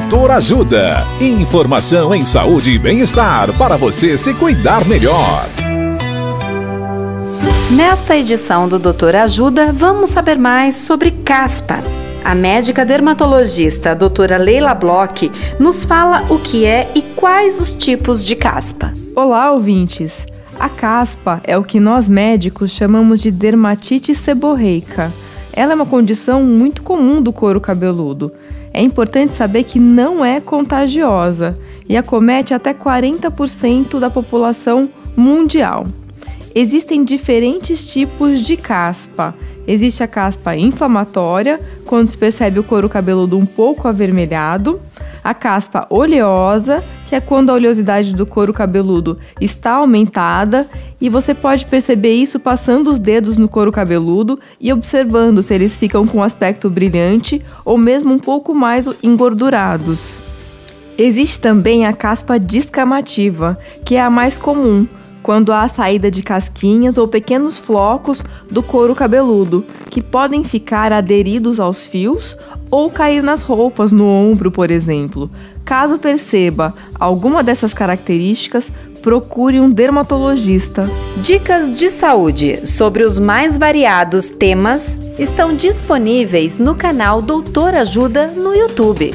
Doutor Ajuda. Informação em saúde e bem-estar para você se cuidar melhor. Nesta edição do Doutor Ajuda, vamos saber mais sobre caspa. A médica dermatologista a doutora Leila Bloch nos fala o que é e quais os tipos de caspa. Olá, ouvintes! A caspa é o que nós médicos chamamos de dermatite seborreica. Ela é uma condição muito comum do couro cabeludo. É importante saber que não é contagiosa e acomete até 40% da população mundial. Existem diferentes tipos de caspa. Existe a caspa inflamatória, quando se percebe o couro cabeludo um pouco avermelhado, a caspa oleosa, que é quando a oleosidade do couro cabeludo está aumentada e você pode perceber isso passando os dedos no couro cabeludo e observando se eles ficam com aspecto brilhante ou mesmo um pouco mais engordurados. Existe também a caspa descamativa, que é a mais comum, quando há a saída de casquinhas ou pequenos flocos do couro cabeludo, que podem ficar aderidos aos fios ou cair nas roupas, no ombro, por exemplo. Caso perceba alguma dessas características, procure um dermatologista. Dicas de saúde sobre os mais variados temas estão disponíveis no canal Doutor Ajuda no YouTube.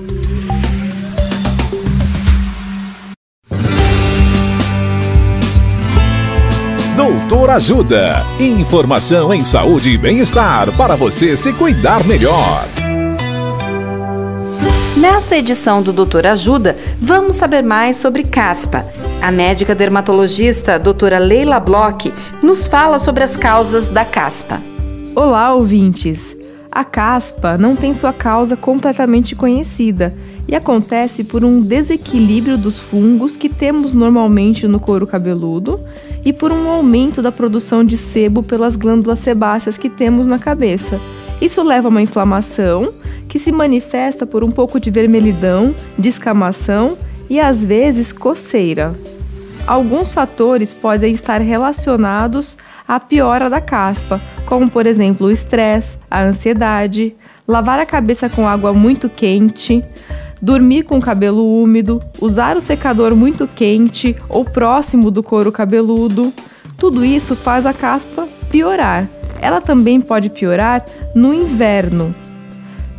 Doutor Ajuda. Informação em saúde e bem-estar para você se cuidar melhor. Nesta edição do Doutor Ajuda, vamos saber mais sobre caspa. A médica dermatologista doutora Leila Bloch nos fala sobre as causas da caspa. Olá, ouvintes! A caspa não tem sua causa completamente conhecida e acontece por um desequilíbrio dos fungos que temos normalmente no couro cabeludo e por um aumento da produção de sebo pelas glândulas sebáceas que temos na cabeça. Isso leva a uma inflamação que se manifesta por um pouco de vermelhidão, descamação e às vezes coceira. Alguns fatores podem estar relacionados à piora da caspa, como por exemplo o estresse, a ansiedade, lavar a cabeça com água muito quente, dormir com o cabelo úmido, usar o secador muito quente ou próximo do couro cabeludo. Tudo isso faz a caspa piorar. Ela também pode piorar no inverno.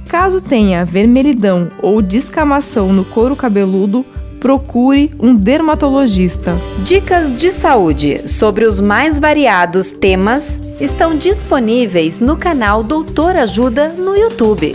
Caso tenha vermelhidão ou descamação no couro cabeludo, procure um dermatologista. Dicas de saúde sobre os mais variados temas estão disponíveis no canal Doutor Ajuda no YouTube.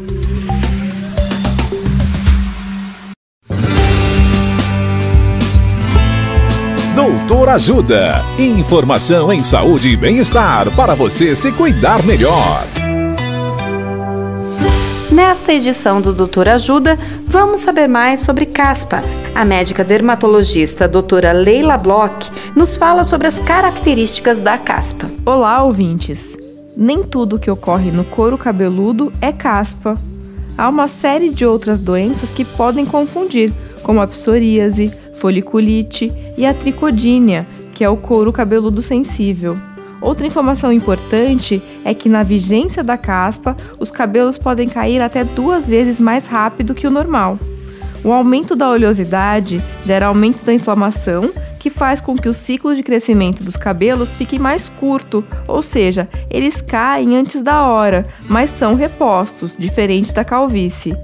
Doutor Ajuda. Informação em saúde e bem-estar para você se cuidar melhor. Nesta edição do Doutor Ajuda, vamos saber mais sobre caspa. A médica dermatologista doutora Leila Bloch nos fala sobre as características da caspa. Olá, ouvintes! Nem tudo que ocorre no couro cabeludo é caspa. Há uma série de outras doenças que podem confundir, como a psoríase, foliculite e a tricodínia, que é o couro cabeludo sensível. Outra informação importante é que na vigência da caspa, os cabelos podem cair até duas vezes mais rápido que o normal. O aumento da oleosidade gera aumento da inflamação, que faz com que o ciclo de crescimento dos cabelos fique mais curto, ou seja, eles caem antes da hora, mas são repostos, diferente da calvície.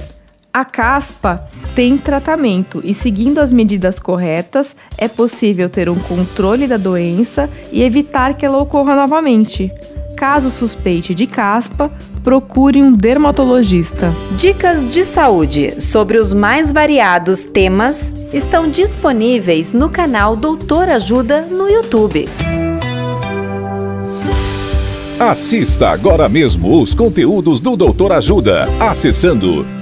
A caspa tem tratamento e, seguindo as medidas corretas, é possível ter um controle da doença e evitar que ela ocorra novamente. Caso suspeite de caspa, procure um dermatologista. Dicas de saúde sobre os mais variados temas estão disponíveis no canal Doutor Ajuda no YouTube. Assista agora mesmo os conteúdos do Doutor Ajuda acessando